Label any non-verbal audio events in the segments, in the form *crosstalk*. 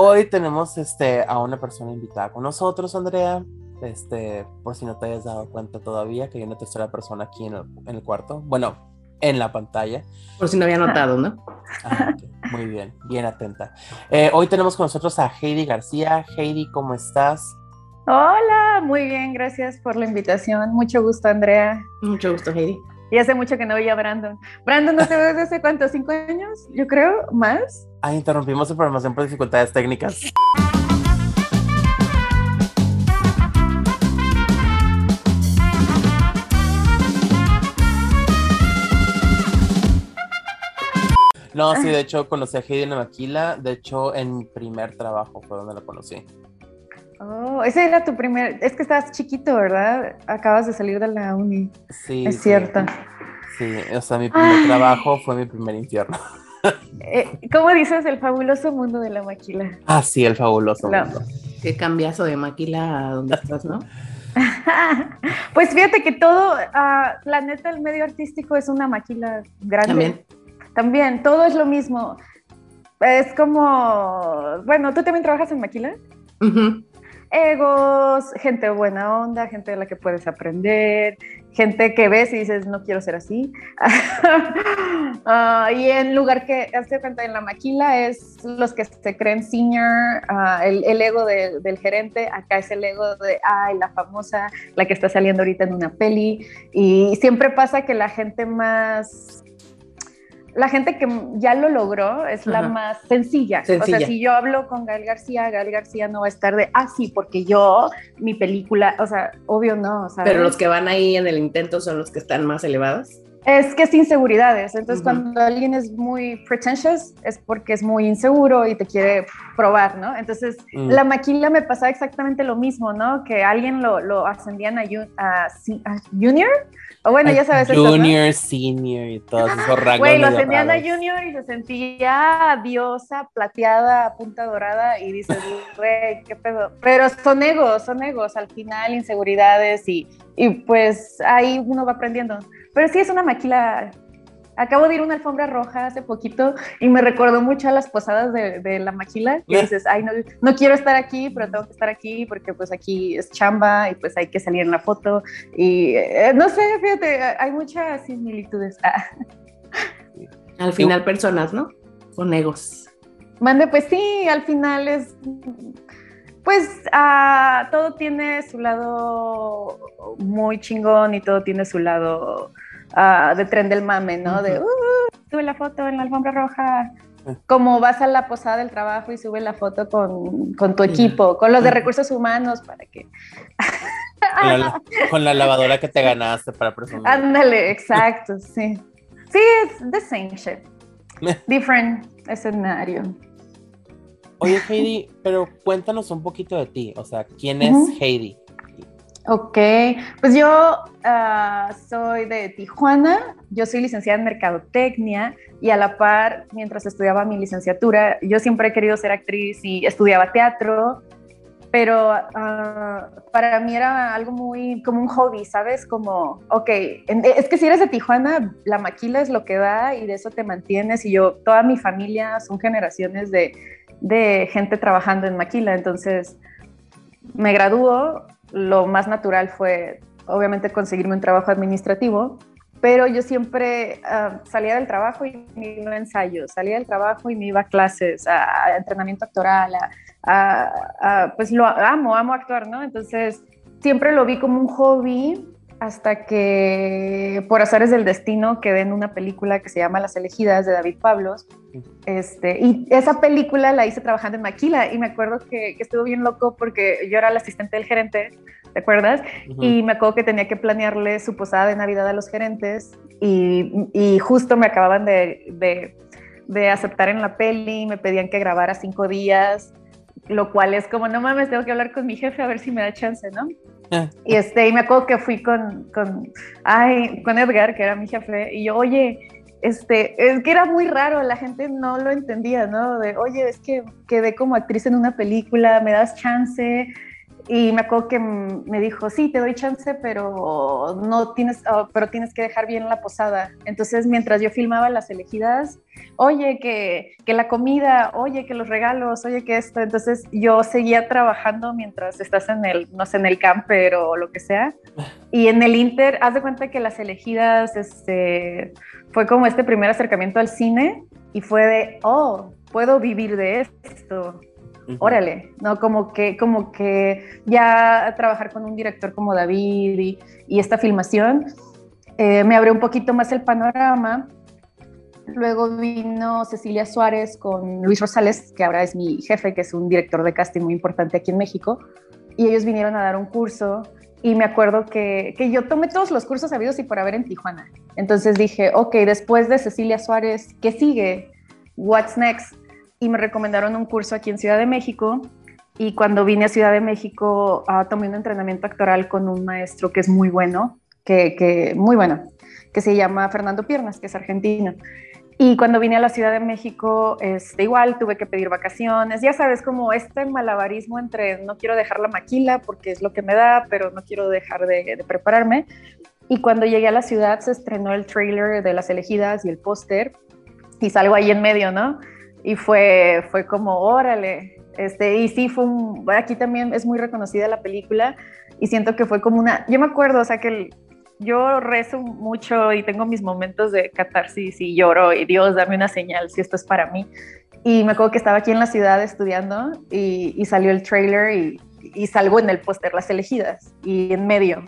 Hoy tenemos este, a una persona invitada con nosotros, Andrea. Este, por si no te hayas dado cuenta todavía que hay una tercera persona aquí en el, cuarto. Bueno, en la pantalla. Por si no había notado, ¿no? Ah, Muy bien, bien atenta. Eh, hoy tenemos con nosotros a Heidi García. Heidi, ¿cómo estás? Hola, muy bien, gracias por la invitación. Mucho gusto, Andrea. Mucho gusto, Heidi. Y hace mucho que no veía a Brandon. Brandon, ¿no te ves desde hace cuántos? ¿Cinco años? Yo creo, ¿más? Ah, interrumpimos la programación por dificultades técnicas. No, sí, de hecho conocí a Heidi en la maquila. De hecho, en mi primer trabajo fue donde la conocí. Oh, ese era tu primer. Es que estabas chiquito, ¿verdad? Acabas de salir de la uni. Sí. Es cierto. Sí, o sea, mi primer trabajo fue mi primer infierno. *laughs* Eh, ¿Cómo dices el fabuloso mundo de la maquila? Ah, sí, el fabuloso mundo. Qué cambiazo de maquila a donde estás, ¿no? *laughs* pues fíjate que todo, uh, la neta, el medio artístico es una maquila grande. También. También, todo es lo mismo. Es como, bueno, ¿tú también trabajas en maquila? egos, gente buena onda, gente de la que puedes aprender, gente que ves y dices, no quiero ser así. *laughs* Ah, y en lugar que, hazte cuenta, en la maquila es los que se creen senior, uh, el, ego de, del gerente, acá es el ego de, ay, la famosa, la que está saliendo ahorita en una peli. Y siempre pasa que la gente más la gente que ya lo logró es la más sencilla. O sea, si yo hablo con Gael García, Gael García no va a estar de, ah, sí, porque yo, mi película, o sea, obvio no. Pero los que van ahí en el intento son los que están más elevados. Es que es inseguridades. Entonces, cuando alguien es muy pretentious, es porque es muy inseguro y te quiere probar, ¿no? Entonces, mm. la maquila me pasaba exactamente lo mismo, ¿no? Que alguien lo, lo ascendían a, a Junior o bueno, ya sabes. Junior, senior y todos esos rangos. Güey, lo ascendían a Junior y se sentía diosa, plateada, punta dorada y dices, güey, qué pedo. Pero son egos, son egos, al final inseguridades y, y pues ahí uno va aprendiendo. Pero sí es una maquila Acabo de ir a una alfombra roja hace poquito y me recordó mucho a las posadas de, la maquila. Y *laughs* dices, ay, no, no, quiero estar aquí, pero tengo que estar aquí porque pues aquí es chamba y pues hay que salir en la foto. Y eh, no sé, fíjate, hay muchas similitudes. Ah. *laughs* Al final personas, ¿no? Con egos. Mande, pues sí, al final es pues uh, todo tiene su lado muy chingón y todo tiene su lado uh, de tren del mame, ¿no? De, uh, sube la foto en la alfombra roja. Como vas a la posada del trabajo y sube la foto con, con tu equipo, con los de recursos humanos, para que... con la lavadora que te ganaste para presumir. Ándale, exacto, sí. Sí, es the same shit. *laughs* Different escenario. Oye, Heidi, pero cuéntanos un poquito de ti. O sea, ¿quién es Heidi? Ok, pues yo uh, soy de Tijuana, yo soy licenciada en Mercadotecnia y a la par, mientras estudiaba mi licenciatura, yo siempre he querido ser actriz y estudiaba teatro, pero uh, para mí era algo muy como un hobby, ¿sabes? Como, ok, es que si eres de Tijuana, la maquila es lo que da y de eso te mantienes y yo, toda mi familia son generaciones de, de gente trabajando en maquila, entonces me graduó lo más natural fue obviamente conseguirme un trabajo administrativo, pero yo siempre ah, salía del trabajo y me iba a ensayos, salía del trabajo y me iba a clases, a, entrenamiento actoral, a, pues lo amo, amo actuar, ¿no? Entonces siempre lo vi como un hobby hasta que por azares del destino quedé en una película que se llama Las elegidas de David Pablos. Este, y esa película la hice trabajando en Maquila y me acuerdo que, que estuvo bien loco porque yo era la asistente del gerente, ¿te acuerdas? Y me acuerdo que tenía que planearle su posada de Navidad a los gerentes y, y justo me acababan de, de, de aceptar en la peli, me pedían que grabara cinco días, lo cual es como, no mames, tengo que hablar con mi jefe a ver si me da chance, ¿no? Y, este, y me acuerdo que fui con, con, ay, con Edgar, que era mi jefe, y yo, oye, este, es que era muy raro, la gente no lo entendía, ¿no? De, oye, es que quedé como actriz en una película, me das chance. Y me acuerdo que me dijo, sí, te doy chance, pero no tienes, oh, pero tienes que dejar bien la posada. Entonces, mientras yo filmaba las elegidas, oye, que, que la comida, oye, que los regalos, oye, que esto. Entonces, yo seguía trabajando mientras estás en el, no sé, en el camper o lo que sea. Y en el Inter, haz de cuenta que las elegidas, este, fue como este primer acercamiento al cine y fue de, oh, puedo vivir de esto órale, ¿no? Como que, como que ya trabajar con un director como David y, esta filmación eh, me abrió un poquito más el panorama. Luego vino Cecilia Suárez con Luis Rosales, que ahora es mi jefe, que es un director de casting muy importante aquí en México, y ellos vinieron a dar un curso y me acuerdo que, que, yo tomé todos los cursos habidos y por haber en Tijuana. Entonces dije, ok, después de Cecilia Suárez, ¿qué sigue? What's next? Y me recomendaron un curso aquí en Ciudad de México. Y cuando vine a Ciudad de México, uh, tomé un entrenamiento actoral con un maestro que es muy bueno, que, que, muy bueno, que se llama Fernando Piernas, que es argentino. Y cuando vine a la Ciudad de México, este, igual tuve que pedir vacaciones. Ya sabes, como este malabarismo entre no quiero dejar la maquila porque es lo que me da, pero no quiero dejar de, de prepararme. Y cuando llegué a la ciudad se estrenó el trailer de Las Elegidas y el póster y salgo ahí en medio, ¿no? Y fue, fue como, órale, este, y sí, fue un, aquí también es muy reconocida la película y siento que fue como una, yo me acuerdo, o sea, que yo rezo mucho y tengo mis momentos de catarsis y lloro y Dios, dame una señal si esto es para mí. Y me acuerdo que estaba aquí en la ciudad estudiando y, y salió el trailer y, y salgo en el póster Las Elegidas y en medio.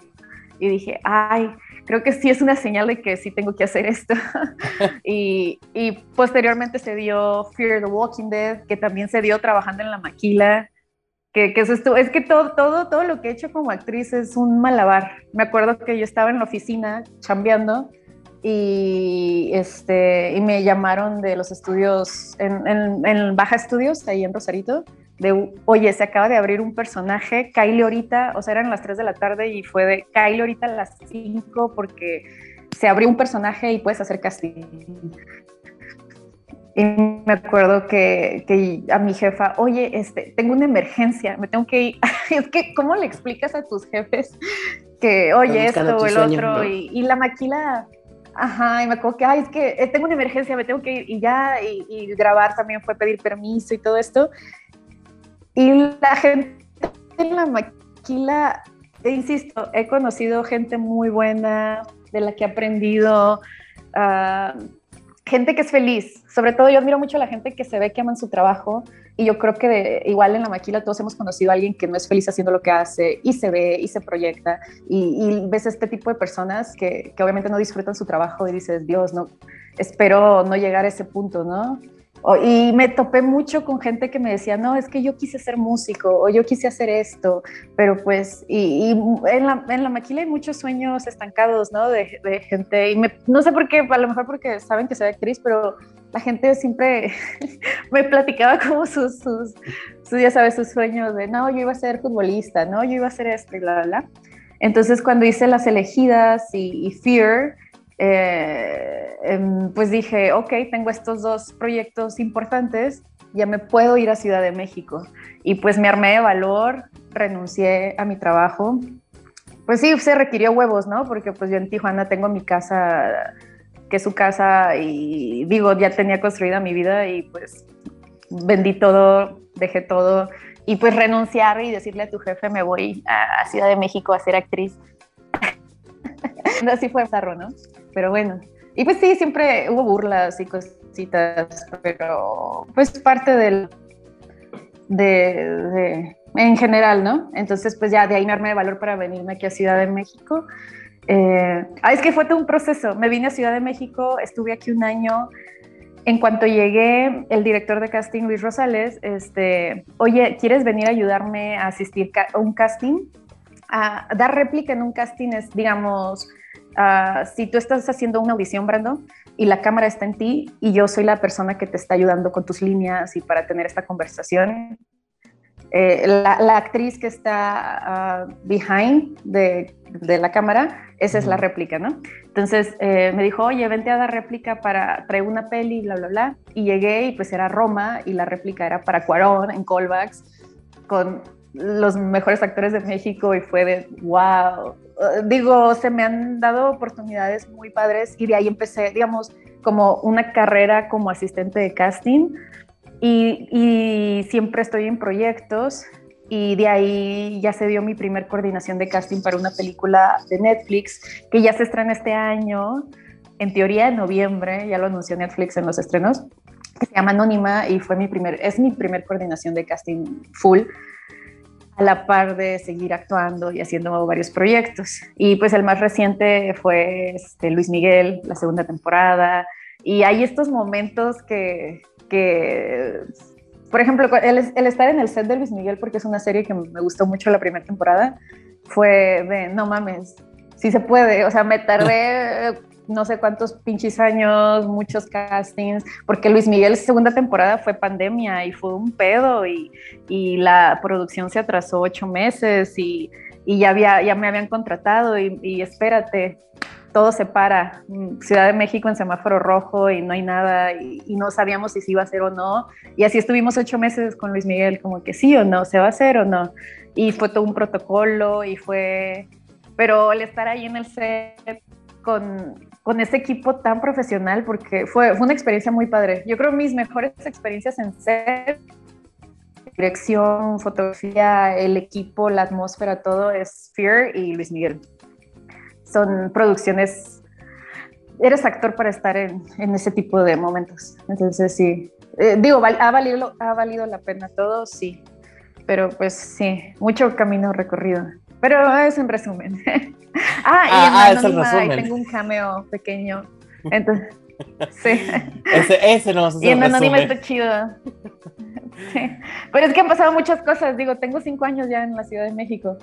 Y dije, ay, creo que sí es una señal de que sí tengo que hacer esto. *laughs* y, y, posteriormente se dio Fear the Walking Dead, que también se dio trabajando en la maquila. Que, que eso estuvo, es que todo, todo, todo lo que he hecho como actriz es un malabar. Me acuerdo que yo estaba en la oficina chambeando y, este, y me llamaron de los estudios, en, en, en Baja Estudios, ahí en Rosarito, de, oye, se acaba de abrir un personaje, Kyle ahorita, o sea, eran las 3 de la tarde y fue de Kyle ahorita a las 5 porque se abrió un personaje y puedes hacer casting. Y me acuerdo que, que, a mi jefa, oye, este, tengo una emergencia, me tengo que ir. *laughs* es que, ¿cómo le explicas a tus jefes que, oye, esto o el otro? Y, y, la maquila, ajá, y me acuerdo que, ay, es que eh, tengo una emergencia, me tengo que ir. Y ya, y, y grabar también fue pedir permiso y todo esto. Y la gente en la maquila, insisto, he conocido gente muy buena, de la que he aprendido, uh, gente que es feliz. Sobre todo yo admiro mucho a la gente que se ve que aman su trabajo y yo creo que de, igual en la maquila todos hemos conocido a alguien que no es feliz haciendo lo que hace y se ve y se proyecta y, y ves este tipo de personas que, que obviamente no disfrutan su trabajo y dices, Dios, no, espero no llegar a ese punto, ¿no? Y me topé mucho con gente que me decía, no, es que yo quise ser músico o yo quise hacer esto, pero pues, y, en, la, en, la, maquila hay muchos sueños estancados, ¿no? De, de gente, y me, no sé por qué, a lo mejor porque saben que soy actriz, pero la gente siempre *laughs* me platicaba como sus, sus, sus, ya sabes, sus sueños de, no, yo iba a ser futbolista, no, yo iba a ser esto y bla, bla, bla. Entonces, cuando hice Las Elegidas y, y Fear, eh, em, pues dije, ok, tengo estos dos proyectos importantes, ya me puedo ir a Ciudad de México. Y pues me armé de valor, renuncié a mi trabajo. Pues sí, se requirió huevos, ¿no? Porque pues yo en Tijuana tengo mi casa, que es su casa, y digo, ya tenía construida mi vida y pues vendí todo, dejé todo. Y pues renunciar y decirle a tu jefe, me voy a Ciudad de México a ser actriz. *laughs* Así fue zarro, ¿no? Pero bueno. Y pues sí, siempre hubo burlas y cositas, pero pues parte del, de, en general, ¿no? Entonces pues ya de ahí me armé de valor para venirme aquí a Ciudad de México. Eh, ah, es que fue todo un proceso. Me vine a Ciudad de México, estuve aquí un año. En cuanto llegué, el director de casting, Luis Rosales, este, oye, ¿quieres venir a ayudarme a asistir a un casting? A dar réplica en un casting es, digamos, Ah, si tú estás haciendo una audición, Brando, y la cámara está en ti y yo soy la persona que te está ayudando con tus líneas y para tener esta conversación, eh, la, actriz que está uh, behind de, de, la cámara, esa es la réplica, ¿no? Entonces eh, me dijo, oye, vente a dar réplica para traer una peli, bla, bla, bla. Y llegué y pues era Roma y la réplica era para Cuarón en callbacks con los mejores actores de México y fue de wow. Digo, se me han dado oportunidades muy padres y de ahí empecé, digamos, como una carrera como asistente de casting y, y siempre estoy en proyectos y de ahí ya se dio mi primer coordinación de casting para una película de Netflix que ya se estrena este año, en teoría en noviembre, ya lo anunció Netflix en los estrenos, que se llama Anónima y fue mi primer, es mi primer coordinación de casting full a la par de seguir actuando y haciendo varios proyectos. Y pues el más reciente fue este, Luis Miguel, la segunda temporada. Y hay estos momentos que, que por ejemplo, el, el, estar en el set de Luis Miguel, porque es una serie que me gustó mucho la primera temporada, fue de, no mames, sí se puede. O sea, me tardé no sé cuántos pinches años, muchos castings, porque Luis Miguel segunda temporada fue pandemia y fue un pedo y, y la producción se atrasó ocho meses y, y, ya, había, ya me habían contratado y, y espérate, todo se para. Ciudad de México en semáforo rojo y no hay nada y, y, no sabíamos si se iba a hacer o no. Y así estuvimos ocho meses con Luis Miguel, como que sí o no, se va a hacer o no. Y fue todo un protocolo y fue, pero el estar ahí en el set con, con ese equipo tan profesional, porque fue, fue una experiencia muy padre. Yo creo mis mejores experiencias en set, dirección, fotografía, el equipo, la atmósfera, todo es Fear y Luis Miguel. Son producciones, eres actor para estar en, en ese tipo de momentos. Entonces sí, eh, digo, ha valido, ha valido la pena todo, sí. Pero pues sí, mucho camino recorrido. Pero es un resumen. *laughs* ah, y ah, ah, es el resumen. tengo un cameo pequeño. Entonces, *laughs* sí. Ese, ese no Y en Anónima está chido. *laughs* Sí. Pero es que han pasado muchas cosas. Digo, tengo cinco años ya en la Ciudad de México.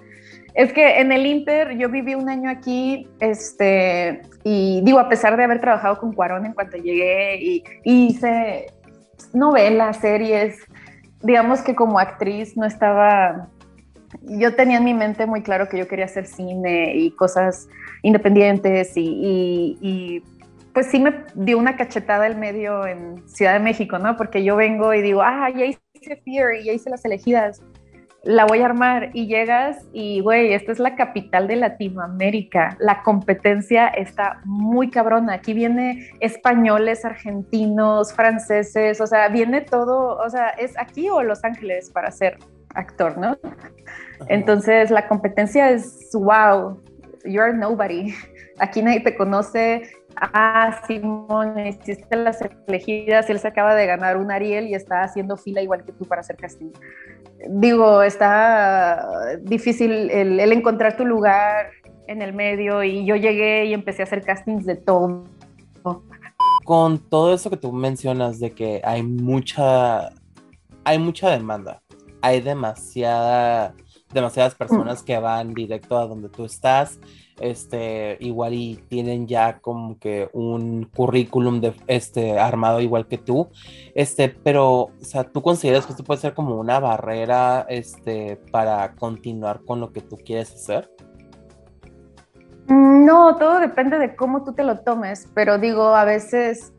Es que en el Inter yo viví un año aquí, este, y digo, a pesar de haber trabajado con Cuarón en cuanto llegué y, y hice novelas, series, digamos que como actriz no estaba yo tenía en mi mente muy claro que yo quería hacer cine y cosas independientes y, pues sí me dio una cachetada el medio en Ciudad de México, ¿no? Porque yo vengo y digo, ah, ya hice Fear y ya hice Las Elegidas, la voy a armar y llegas y, güey, esta es la capital de Latinoamérica, la competencia está muy cabrona, aquí viene españoles, argentinos, franceses, o sea, viene todo, o sea, es aquí o Los Ángeles para ser actor, ¿no? Entonces la competencia es, wow, you're nobody. *laughs* Aquí nadie te conoce. Ah, Simón, hiciste las elegidas él se acaba de ganar un Ariel y está haciendo fila igual que tú para hacer casting. Digo, está difícil el, el encontrar tu lugar en el medio y yo llegué y empecé a hacer castings de todo. Con todo eso que tú mencionas de que hay mucha, hay mucha demanda, hay demasiada demasiadas mm. personas que van directo a donde tú estás, este, igual y tienen ya como que un currículum de, este, armado igual que tú, este, pero, o sea, ¿tú consideras que esto puede ser como una barrera, este, para continuar con lo que tú quieres hacer? No, todo depende de cómo tú te lo tomes, pero digo, a veces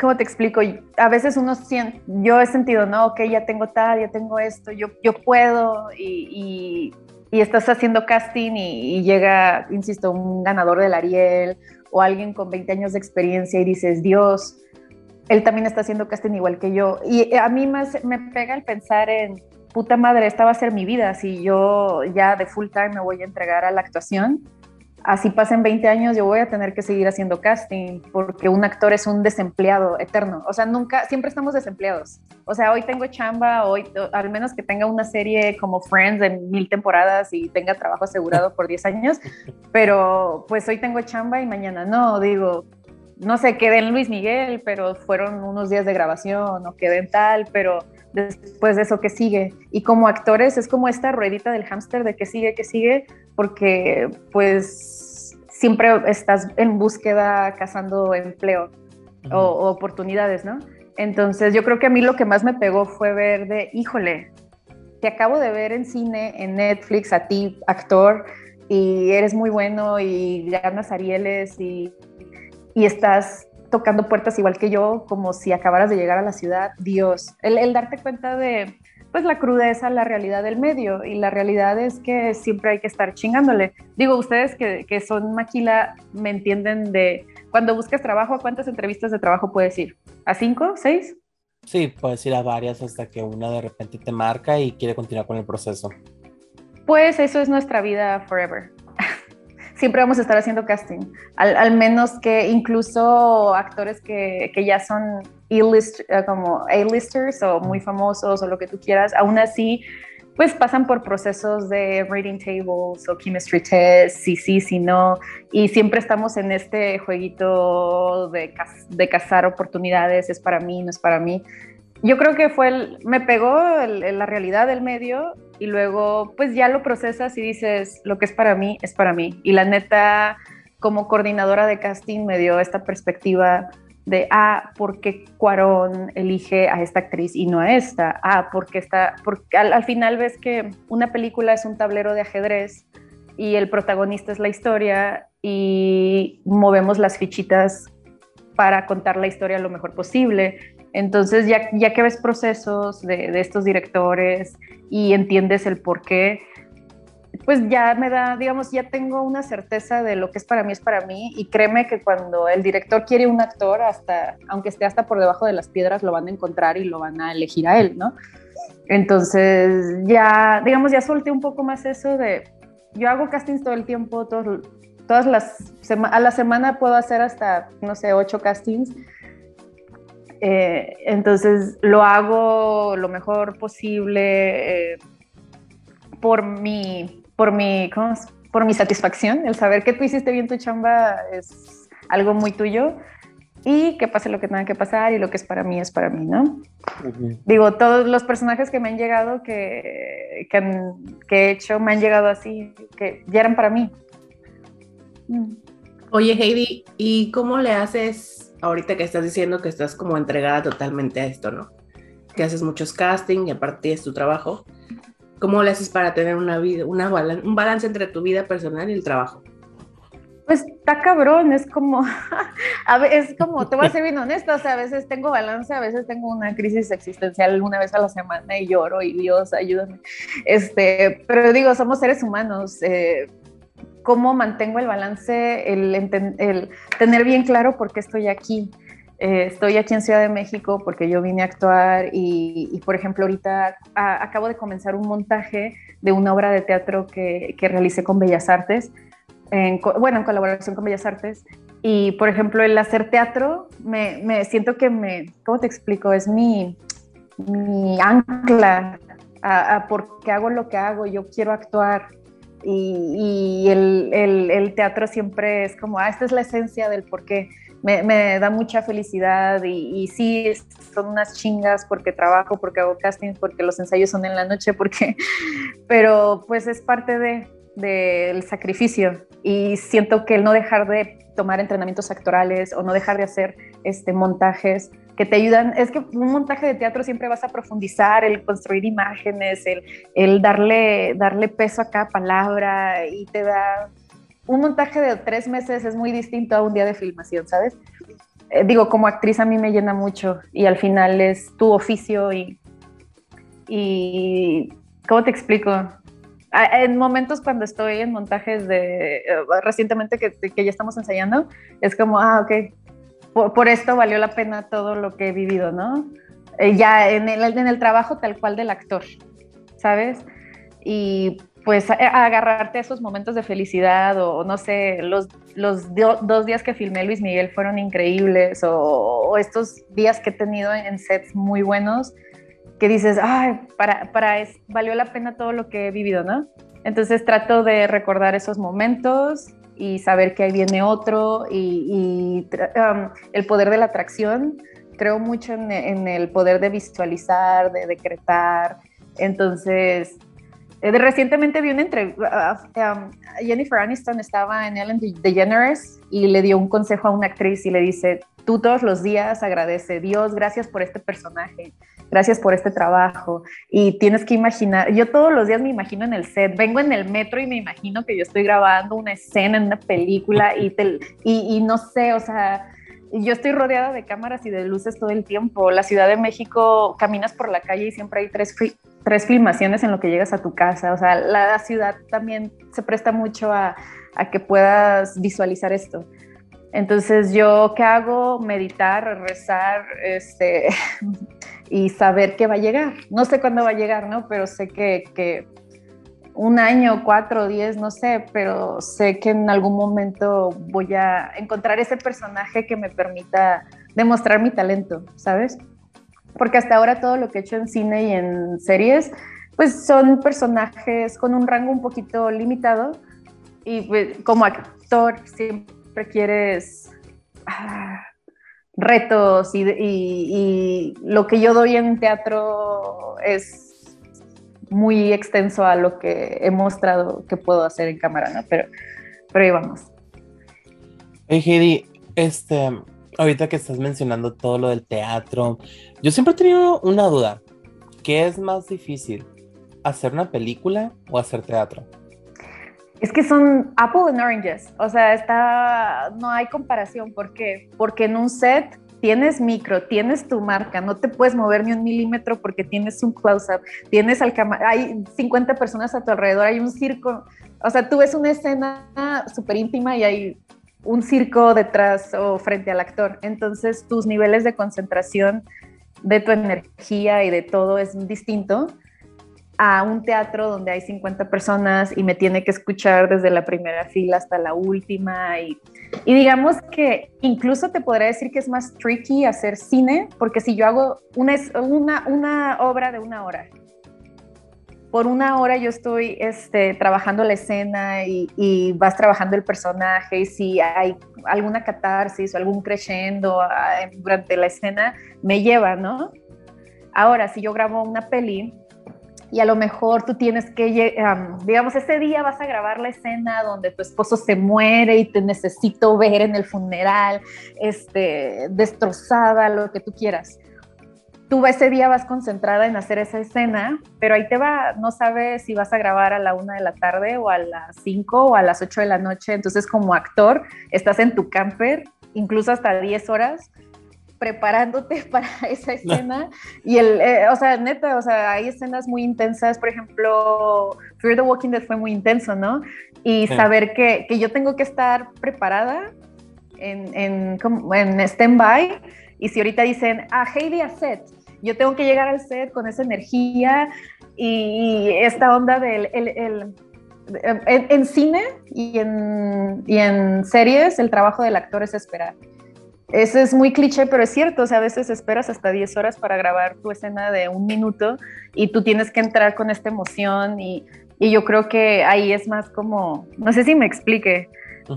¿cómo te explico? A veces uno siente, yo he sentido, no, ok, ya tengo tal, ya tengo esto, yo, yo puedo y, y, estás haciendo casting y, llega, insisto, un ganador del Ariel o alguien con 20 años de experiencia y dices, Dios, él también está haciendo casting igual que yo. Y a mí más me pega el pensar en, puta madre, esta va a ser mi vida, si yo ya de full time me voy a entregar a la actuación así pasen 20 años, yo voy a tener que seguir haciendo casting porque un actor es un desempleado eterno. O sea, nunca, siempre estamos desempleados. O sea, hoy tengo chamba, hoy, al menos que tenga una serie como Friends de mil temporadas y tenga trabajo asegurado por 10 años, *laughs* pero pues hoy tengo chamba y mañana no, digo, no sé, quedé en Luis Miguel, pero fueron unos días de grabación o quedé en tal, pero después de eso, ¿qué sigue? Y como actores es como esta ruedita del hámster de que sigue, que sigue, porque pues siempre estás en búsqueda, cazando empleo o, oportunidades, ¿no? Entonces yo creo que a mí lo que más me pegó fue ver de, híjole, te acabo de ver en cine, en Netflix, a ti, actor, y eres muy bueno y ganas Arieles y, y estás tocando puertas igual que yo, como si acabaras de llegar a la ciudad. Dios, el, el darte cuenta de, pues la crudeza, la realidad del medio. Y la realidad es que siempre hay que estar chingándole. Digo, ustedes que, que son maquila me entienden de cuando buscas trabajo, ¿a cuántas entrevistas de trabajo puedes ir? ¿A cinco? ¿Seis? Sí, puedes ir a varias hasta que una de repente te marca y quiere continuar con el proceso. Pues eso es nuestra vida forever. Siempre vamos a estar haciendo casting. Al, menos que incluso actores que, que ya son A-list, eh, como A-listers o muy famosos o lo que tú quieras, aún así pues pasan por procesos de reading tables o chemistry tests, si sí, si no, y siempre estamos en este jueguito de, de cazar oportunidades, es para mí, no es para mí. Yo creo que fue, el, me pegó la realidad del medio y luego pues ya lo procesas y dices, lo que es para mí, es para mí. Y la neta, como coordinadora de casting me dio esta perspectiva de, ah, ¿por qué Cuarón elige a esta actriz y no a esta? Ah, porque está, porque al, final ves que una película es un tablero de ajedrez y el protagonista es la historia y movemos las fichitas para contar la historia lo mejor posible. Entonces, ya, ya que ves procesos de, de estos directores y entiendes el por qué, pues ya me da, digamos, ya tengo una certeza de lo que es para mí es para mí y créeme que cuando el director quiere un actor, hasta, aunque esté hasta por debajo de las piedras, lo van a encontrar y lo van a elegir a él, ¿no? Entonces ya, digamos, ya solté un poco más eso de, yo hago castings todo el tiempo, todas las, a la semana puedo hacer hasta, no sé, ocho castings. Eh, entonces lo hago lo mejor posible eh, por mi por mi, por mi satisfacción, el saber que tú hiciste bien tu chamba es algo muy tuyo y que pase lo que tenga que pasar y lo que es para mí es para mí, ¿no? Digo, todos los personajes que me han llegado, que, que, he hecho, me han llegado así, que ya eran para mí. Mm. Oye, Heidi, ¿y cómo le haces ahorita que estás diciendo que estás como entregada totalmente a esto, ¿no? Que haces muchos casting y aparte es tu trabajo. ¿Cómo le haces para tener una vida, una un balance entre tu vida personal y el trabajo? Pues está cabrón, es como, *laughs* a veces, como, te voy a ser bien honesta, o sea, a veces tengo balance, a veces tengo una crisis existencial una vez a la semana y lloro y Dios, ayúdame. Este, pero digo, somos seres humanos. Eh, ¿Cómo mantengo el balance, el, el tener bien claro por qué estoy aquí? Eh, estoy aquí en Ciudad de México porque yo vine a actuar y, por ejemplo, ahorita acabo de comenzar un montaje de una obra de teatro que, que realicé con Bellas Artes, en, bueno, en colaboración con Bellas Artes. Y, por ejemplo, el hacer teatro, me, me siento que me, ¿cómo te explico? Es mi, mi ancla a, a por qué hago lo que hago, yo quiero actuar. Y, y el, el, teatro siempre es como, ah, esta es la esencia del por qué me, da mucha felicidad y, sí, son unas chingas porque trabajo, porque hago castings, porque los ensayos son en la noche, porque, *laughs* pero pues es parte de del sacrificio y siento que el no dejar de tomar entrenamientos actorales o no dejar de hacer este montajes que te ayudan, es que un montaje de teatro siempre vas a profundizar, el construir imágenes, el, el darle, darle peso a cada palabra y te da un montaje de tres meses es muy distinto a un día de filmación, ¿sabes? Eh, digo, como actriz a mí me llena mucho y al final es tu oficio y, y ¿cómo te explico? En momentos cuando estoy en montajes de, eh, recientemente que, que ya estamos ensayando, es como, ah, ok, por, por, esto valió la pena todo lo que he vivido, ¿no? Eh, ya en el, en el trabajo tal cual del actor, ¿sabes? Y pues agarrarte a esos momentos de felicidad o no sé, los, los dos días que filmé Luis Miguel fueron increíbles o, estos días que he tenido en sets muy buenos que dices, ay, para, para es, valió la pena todo lo que he vivido, ¿no? Entonces trato de recordar esos momentos y saber que ahí viene otro y, el poder de la atracción. Creo mucho en, el poder de visualizar, de decretar. Entonces, eh, recientemente vi una entrevista, um, Jennifer Aniston estaba en Ellen DeGeneres y le dio un consejo a una actriz y le dice, tú todos los días agradece, Dios, gracias por este personaje, gracias por este trabajo y tienes que imaginar, yo todos los días me imagino en el set, vengo en el metro y me imagino que yo estoy grabando una escena en una película y, y, y no sé, o sea yo estoy rodeada de cámaras y de luces todo el tiempo. La Ciudad de México, caminas por la calle y siempre hay tres tres filmaciones en lo que llegas a tu casa. O sea, la ciudad también se presta mucho a que puedas visualizar esto. Entonces, yo qué hago? Meditar, rezar, este, *laughs* y saber que va a llegar. No sé cuándo va a llegar, ¿no? Pero sé que, que un año, cuatro, diez, no sé, pero sé que en algún momento voy a encontrar ese personaje que me permita demostrar mi talento, ¿sabes? Porque hasta ahora todo lo que he hecho en cine y en series, pues son personajes con un rango un poquito limitado y pues, como actor siempre quieres ah, retos y, y, lo que yo doy en teatro es muy extenso a lo que he mostrado que puedo hacer en cámara, ¿no? Pero, pero ahí vamos. Hey Heidi, este, ahorita que estás mencionando todo lo del teatro, yo siempre he tenido una duda. ¿Qué es más difícil? ¿Hacer una película o hacer teatro? Es que son apple and oranges, o sea, está, no hay comparación. ¿Por qué? Porque en un set tienes micro, tienes tu marca, no te puedes mover ni un milímetro porque tienes un close-up, tienes al hay 50 personas a tu alrededor, hay un circo, o sea, tú ves una escena súper íntima y hay un circo detrás o frente al actor, entonces tus niveles de concentración de tu energía y de todo es distinto a un teatro donde hay 50 personas y me tiene que escuchar desde la primera fila hasta la última. Y, digamos que incluso te podría decir que es más tricky hacer cine, porque si yo hago una, una, una obra de una hora, por una hora yo estoy este, trabajando la escena y, y, vas trabajando el personaje y si hay alguna catarsis o algún crescendo ah, durante la escena, me lleva, ¿no? Ahora, si yo grabo una peli, y a lo mejor tú tienes que, digamos, ese día vas a grabar la escena donde tu esposo se muere y te necesito ver en el funeral, este, destrozada, lo que tú quieras. Tú ese día vas concentrada en hacer esa escena, pero ahí te va, no sabes si vas a grabar a la una de la tarde o a las cinco o a las ocho de la noche. Entonces, como actor, estás en tu camper, incluso hasta 10 horas, preparándote *laughs* para esa escena. Y el, eh, o sea, neta, o sea, hay escenas muy intensas. Por ejemplo, Fear the Walking Dead fue muy intenso, ¿no? Y saber que, que, yo tengo que estar preparada en, en, en stand-by. Y si ahorita dicen, ah, Heidi a set, yo tengo que llegar al set con esa energía y, esta onda del el, el, en, en, cine y en, y en series, el trabajo del actor es esperar. Eso es muy cliché, pero es cierto. O sea, a veces esperas hasta 10 horas para grabar tu escena de un minuto y tú tienes que entrar con esta emoción y, y yo creo que ahí es más como, no sé si me explique.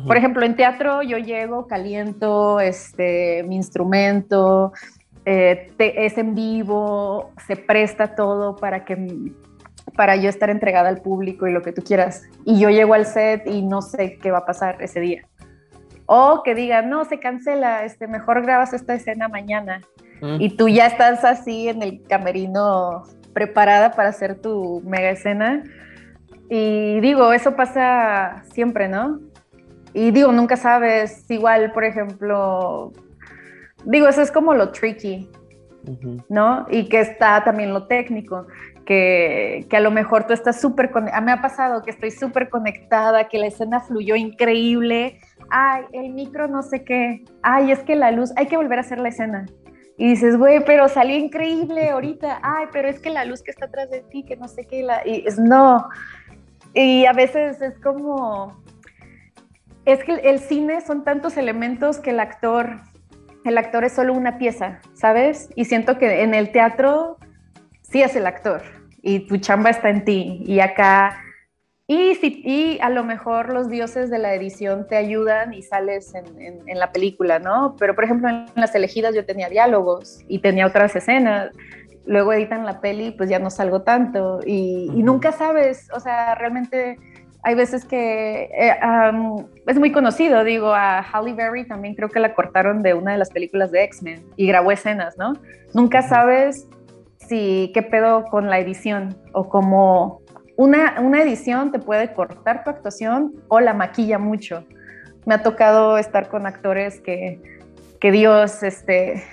Por ejemplo, en teatro yo llego, caliento este, mi instrumento, eh, es en vivo, se presta todo para que para yo estar entregada al público y lo que tú quieras. Y yo llego al set y no sé qué va a pasar ese día. O que digan, no, se cancela, este, mejor grabas esta escena mañana. Mm. Y tú ya estás así en el camerino preparada para hacer tu mega escena. Y digo, eso pasa siempre, ¿no? Y digo, nunca sabes, igual, por ejemplo, digo, eso es como lo tricky, ¿no? Y que está también lo técnico, que, que a lo mejor tú estás súper, me ha pasado que estoy súper conectada, que la escena fluyó increíble, ay, el micro no sé qué, ay, es que la luz, hay que volver a hacer la escena. Y dices, güey, pero salió increíble ahorita, ay, pero es que la luz que está atrás de ti, que no sé qué, la... y es no. Y a veces es como, es que el cine son tantos elementos que el actor, el actor es solo una pieza, ¿sabes? Y siento que en el teatro sí es el actor y tu chamba está en ti. Y acá y, si, y a lo mejor los dioses de la edición te ayudan y sales en, en, la película, ¿no? Pero por ejemplo en las elegidas yo tenía diálogos y tenía otras escenas. Luego editan la peli, pues ya no salgo tanto y, y nunca sabes, o sea, realmente hay veces que eh, es muy conocido, digo, a Halle Berry también creo que la cortaron de una de las películas de X-Men y grabó escenas, ¿no? Nunca sabes si qué pedo con la edición o cómo una, edición te puede cortar tu actuación o la maquilla mucho. Me ha tocado estar con actores que, que Dios, este,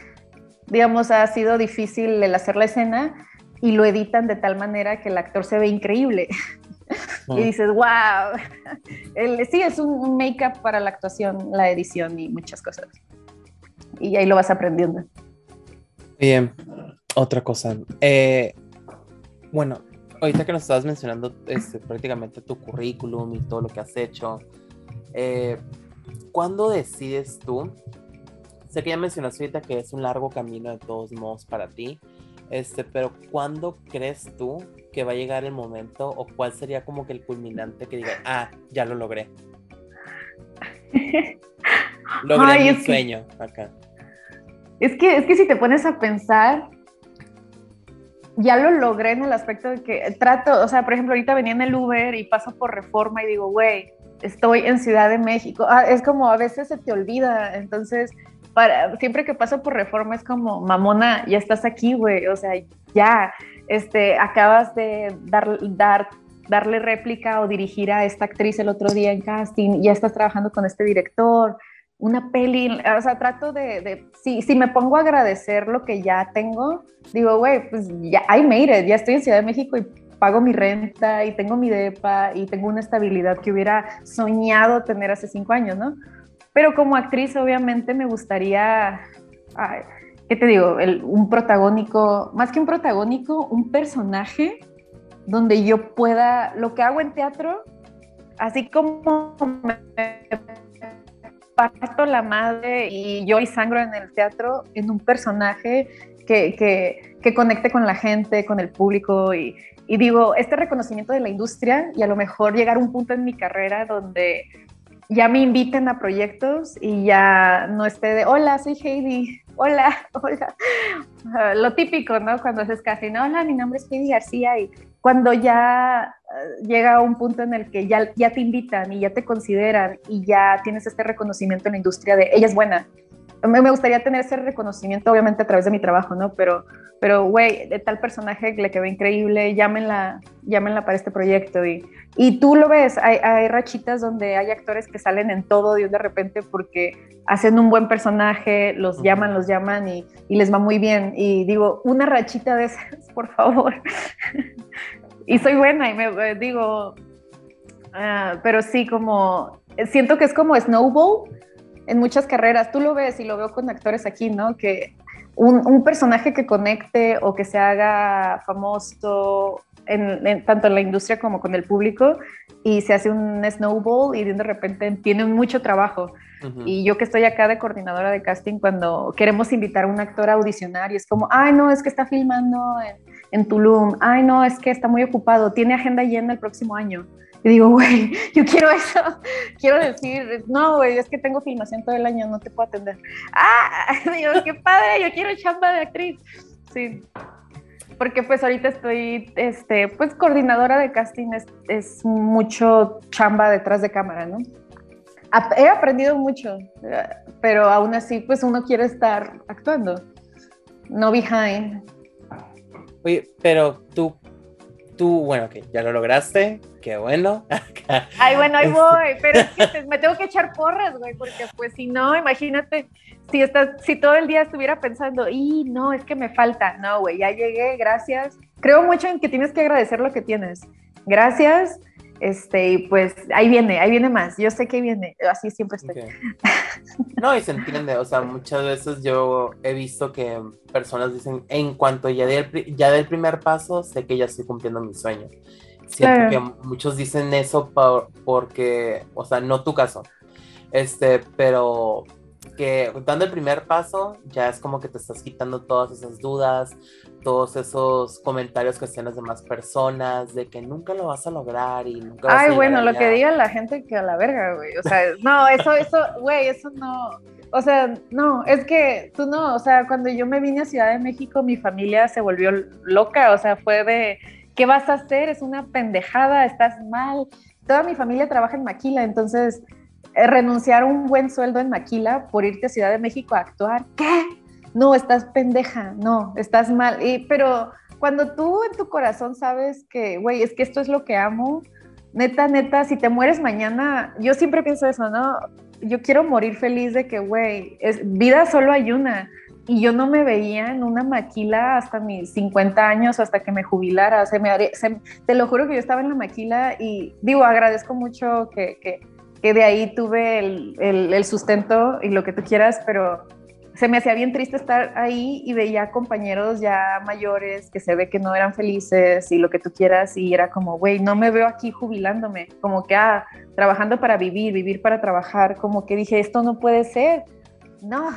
digamos, ha sido difícil el hacer la escena y lo editan de tal manera que el actor se ve increíble. *laughs* y dices, wow. sí, es un make-up para la actuación, la edición y muchas cosas. Y ahí lo vas aprendiendo. Bien, otra cosa. Eh, bueno, ahorita que nos estabas mencionando este, prácticamente tu currículum y todo lo que has hecho, eh, ¿cuándo decides tú? Sé que ya mencionaste ahorita que es un largo camino de todos modos para ti, este, pero ¿cuándo crees tú que va a llegar el momento o cuál sería como que el culminante que diga, ah, ya lo logré? *laughs* logré mi sueño acá. Es que, es que si te pones a pensar, ya lo logré en el aspecto de que trato, o sea, por ejemplo, ahorita venía en el Uber y paso por reforma y digo, güey, estoy en Ciudad de México. Ah, es como a veces se te olvida, entonces para, siempre que paso por reforma es como, mamona, ya estás aquí, güey, o sea, ya, este, acabas de dar, dar, darle réplica o dirigir a esta actriz el otro día en casting, ya estás trabajando con este director, una peli, o sea, trato de, de si, si, me pongo a agradecer lo que ya tengo, digo, güey, pues ya, I made it, ya estoy en Ciudad de México y pago mi renta y tengo mi depa y tengo una estabilidad que hubiera soñado tener hace cinco años, ¿no? Pero como actriz, obviamente, me gustaría, ¿qué te digo? un protagónico, más que un protagónico, un personaje donde yo pueda, lo que hago en teatro, así como me parto la madre y yo y sangro en el teatro, en un personaje que, que, conecte con la gente, con el público y, digo, este reconocimiento de la industria y a lo mejor llegar a un punto en mi carrera donde ya me inviten a proyectos y ya no esté de, hola, soy Heidi, hola, *laughs* hola. *laughs* Lo típico, ¿no? Cuando haces casi, no, hola, mi nombre es Heidi García y cuando ya uh, llega un punto en el que ya, ya te invitan y ya te consideran y ya tienes este reconocimiento en la industria de, ella es buena, me gustaría tener ese reconocimiento, obviamente a través de mi trabajo, ¿no? Pero, pero, güey, de tal personaje le quedó increíble, llámenla, llámenla para este proyecto. Y, y tú lo ves, hay, hay, rachitas donde hay actores que salen en todo de de repente porque hacen un buen personaje, los llaman, los llaman y, y les va muy bien. Y digo, una rachita de esas, por favor. *laughs* y soy buena y me digo, uh, pero sí, como, siento que es como Snowball en muchas carreras. Tú lo ves y lo veo con actores aquí, ¿no? Que un, personaje que conecte o que se haga famoso en, tanto en la industria como con el público y se hace un snowball y de repente tiene mucho trabajo. Y yo que estoy acá de coordinadora de casting, cuando queremos invitar a un actor a audicionar y es como, ay, no, es que está filmando en, en Tulum, ay, no, es que está muy ocupado, tiene agenda llena el próximo año. Y digo, güey, *laughs* yo quiero eso. *laughs* Quiero decir, no, güey, es que tengo filmación todo el año, no te puedo atender. Ah, *laughs* digo, qué padre, yo quiero chamba de actriz. Sí. Porque pues ahorita estoy, este, pues coordinadora de casting, es, es mucho chamba detrás de cámara, ¿no? He aprendido mucho, pero aún así, pues uno quiere estar actuando, no behind. Oye, pero tú tú, bueno, que ya lo lograste, qué bueno. *laughs* Ay, bueno, ahí este voy, pero es que me tengo que echar porras, güey, porque pues si no, imagínate, si estás, si todo el día estuviera pensando, y no, es que me falta, no, güey, ya llegué, gracias. Creo mucho en que tienes que agradecer lo que tienes. Gracias, este, y pues ahí viene, ahí viene más. Yo sé que viene, así siempre estoy. *laughs* No, y se entiende, o sea, muchas veces yo he visto que personas dicen, en cuanto ya del, ya del primer paso, sé que ya estoy cumpliendo mi sueño. Siento que muchos dicen eso por, porque, o sea, no tu caso, este, pero dando el primer paso ya es como que te estás quitando todas esas dudas, todos esos comentarios que hacen las demás personas de que nunca lo vas a lograr y nunca vas Ay, bueno, lo que diga la gente que a la verga, güey. O sea, no, eso, eso, güey, eso no. O sea, no, es que tú no, o sea, cuando yo me vine a Ciudad de México, mi familia se volvió loca, o sea, fue de, ¿qué vas a hacer? Es una pendejada, estás mal. Toda mi familia trabaja en Maquila, entonces renunciar a un buen sueldo en Maquila por irte a Ciudad de México a actuar, ¿qué? no, estás pendeja, no, estás mal. Y, pero cuando tú en tu corazón sabes que, güey, es que esto es lo que amo, neta, neta, si te mueres mañana, yo siempre pienso eso, ¿no? Yo quiero morir feliz de que, güey, vida solo hay una. y yo no me veía en una maquila hasta mis 50 años, hasta que me jubilara. Se me, te lo juro que yo estaba en la maquila y digo, agradezco mucho que, que, que de ahí tuve el, el, sustento y lo que tú quieras, pero se me hacía bien triste estar ahí y veía compañeros ya mayores que se ve que no eran felices y lo que tú quieras y era como, güey, no me veo aquí jubilándome, como que, ah, trabajando para vivir, vivir para trabajar, como que dije, esto no puede ser. No,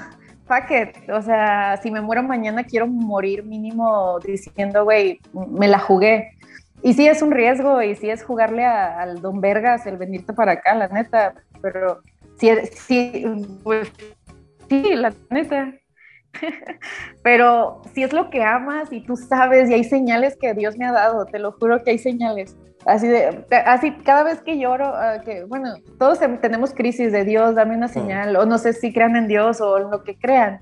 fuck it. O sea, si me muero mañana, quiero morir mínimo diciendo, güey, me la jugué. Y sí es un riesgo y sí es jugarle al Don Vergas el venirte para acá, la neta. Pero sí, sí, pues sí, la neta. *laughs* Pero si es lo que amas y tú sabes y hay señales que Dios me ha dado, te lo juro que hay señales. Así de, así cada vez que lloro, ah, que bueno, todos tenemos crisis de Dios, dame una señal, o no sé si crean en Dios o lo que crean,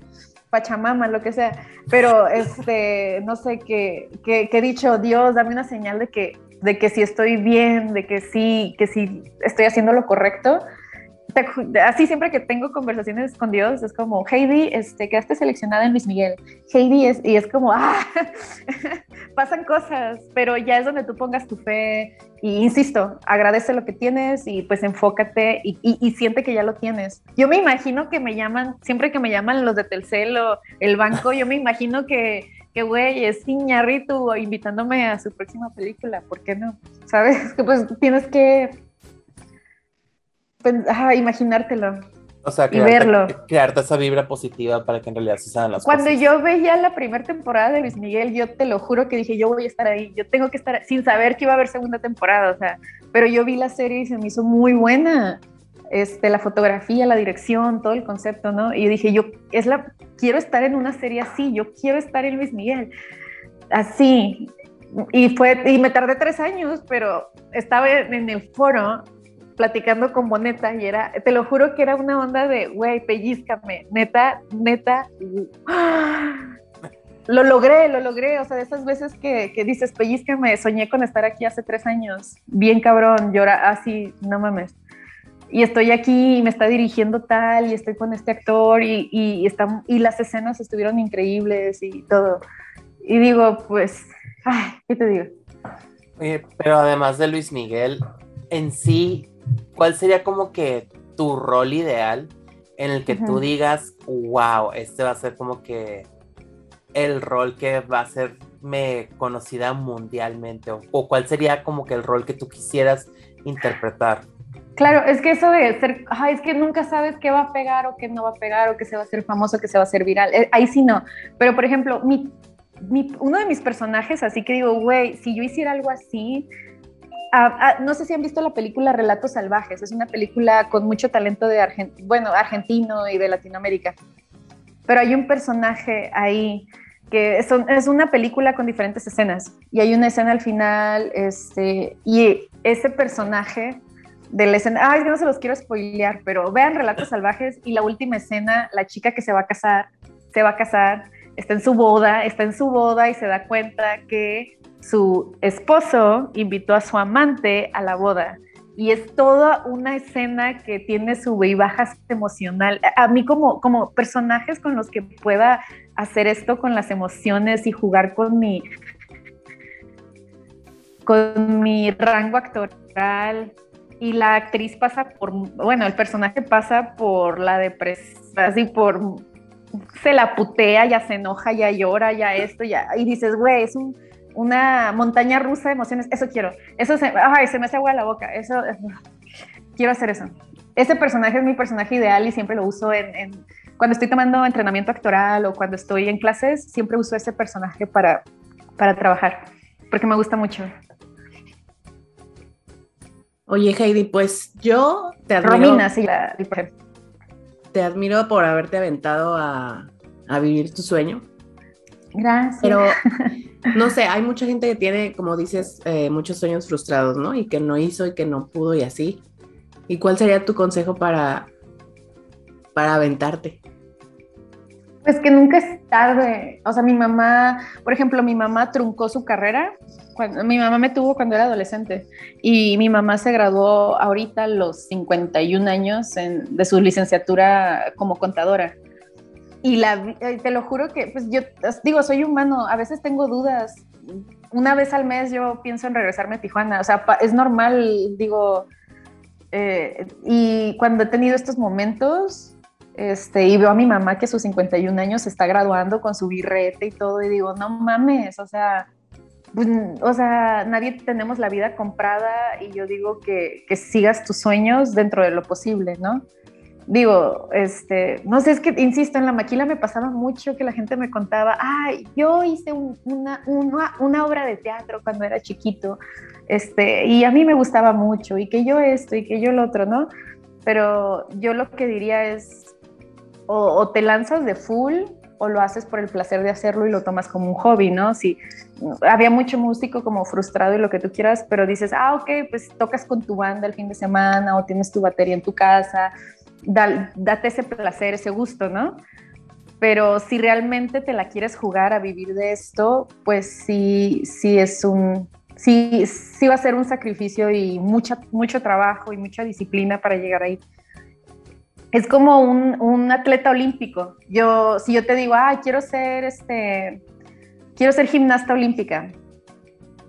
Pachamama, lo que sea, pero este, no sé, que, que, que he dicho, Dios, dame una señal de que, de que si estoy bien, de que sí, que sí estoy haciendo lo correcto, así siempre que tengo conversaciones con Dios, es como, Heidi, este, quedaste seleccionada en Luis Miguel. Heidi, es, y es como, ah, *laughs* pasan cosas, pero ya es donde tú pongas tu fe. Y insisto, agradece lo que tienes y pues enfócate y, y, siente que ya lo tienes. Yo me imagino que me llaman, siempre que me llaman los de Telcel o el banco, yo me imagino que, que güey, es Iñarritu invitándome a su próxima película, ¿por qué no? ¿Sabes? *laughs* Que pues tienes que pues, imaginártelo. O sea, crearte, y verlo. crearte esa vibra positiva para que en realidad se sean las Cuando cosas. Cuando yo veía la primera temporada de Luis Miguel, yo te lo juro que dije, yo voy a estar ahí, yo tengo que estar, sin saber que iba a haber segunda temporada, o sea, pero yo vi la serie y se me hizo muy buena. Este, la fotografía, la dirección, todo el concepto, ¿no? Y dije, yo es la, quiero estar en una serie así, yo quiero estar en Luis Miguel, así. Y fue, y me tardé tres años, pero estaba en el foro platicando con Boneta y era, te lo juro que era una onda de, güey, pellizcame, neta, neta. Lo logré, lo logré, o sea, de esas veces que, que dices, pellizcame, soñé con estar aquí hace tres años, bien cabrón, llora así, no mames. Y estoy aquí y me está dirigiendo tal y estoy con este actor y, y, está, y las escenas estuvieron increíbles y todo. Y digo, pues, ay, ¿qué te digo? Oye, pero además de Luis Miguel, en sí, ¿cuál sería como que tu rol ideal en el que tú digas, wow, este va a ser como que el rol que va a hacerme conocida mundialmente? O, cuál sería como que el rol que tú quisieras interpretar? Claro, es que eso de ser, es que nunca sabes qué va a pegar o qué no va a pegar o qué se va a hacer famoso, qué se va a hacer viral. Eh, ahí sí no. Pero por ejemplo, mi, uno de mis personajes, así que digo, güey, si yo hiciera algo así, no sé si han visto la película Relatos Salvajes, es una película con mucho talento de bueno, argentino y de Latinoamérica. Pero hay un personaje ahí que es, es, una película con diferentes escenas y hay una escena al final este, y ese personaje de la escena, ay, es que no se los quiero spoilear, pero vean Relatos Salvajes y la última escena, la chica que se va a casar, se va a casar, está en su boda, está en su boda y se da cuenta que su esposo invitó a su amante a la boda y es toda una escena que tiene su y bajas emocional. A mí como, como personajes con los que pueda hacer esto con las emociones y jugar con mi, con mi rango actoral y la actriz pasa por, bueno, el personaje pasa por la depresión, así por, se la putea, ya se enoja, ya llora, ya esto, ya, y dices, güey, es un una montaña rusa de emociones, eso quiero, eso se, ay, se me hace agua a la boca, eso, quiero hacer eso. Ese personaje es mi personaje ideal y siempre lo uso en, cuando estoy tomando entrenamiento actoral o cuando estoy en clases, siempre uso ese personaje para, para trabajar, porque me gusta mucho. Oye, Heidi, pues yo te admiro. Romina, sí, la, Te admiro por haberte aventado a, a vivir tu sueño. Gracias. Pero *laughs* no sé, hay mucha gente que tiene, como dices, eh, muchos sueños frustrados, ¿no? Y que no hizo y que no pudo y así. ¿Y cuál sería tu consejo para, para aventarte? Pues que nunca es tarde. O sea, mi mamá, por ejemplo, mi mamá truncó su carrera. Cuando, mi mamá me tuvo cuando era adolescente y mi mamá se graduó ahorita a los 51 años de su licenciatura como contadora. Y la, te lo juro que, pues yo digo, soy humano, a veces tengo dudas. Una vez al mes yo pienso en regresarme a Tijuana, o sea, es normal, digo, eh, y cuando he tenido estos momentos, este, y veo a mi mamá que a sus 51 años se está graduando con su birrete y todo, y digo, no mames, o sea, pues, o sea, nadie tenemos la vida comprada y yo digo que, que sigas tus sueños dentro de lo posible, ¿no? Digo, este, no sé, es que, insisto, en la maquila me pasaba mucho que la gente me contaba, ay, yo hice una, una, obra de teatro cuando era chiquito, este, y a mí me gustaba mucho, y que yo esto, y que yo lo otro, ¿no? Pero yo lo que diría es, o, te lanzas de full, o lo haces por el placer de hacerlo y lo tomas como un hobby, ¿no? Si había mucho músico como frustrado y lo que tú quieras, pero dices, ah, ok, pues tocas con tu banda el fin de semana o tienes tu batería en tu casa, date ese placer, ese gusto, ¿no? Pero si realmente te la quieres jugar a vivir de esto, pues sí, sí es un, sí, sí va a ser un sacrificio y mucha, mucho trabajo y mucha disciplina para llegar ahí. Es como un, un atleta olímpico. Yo, si yo te digo, ah, quiero ser este, quiero ser gimnasta olímpica,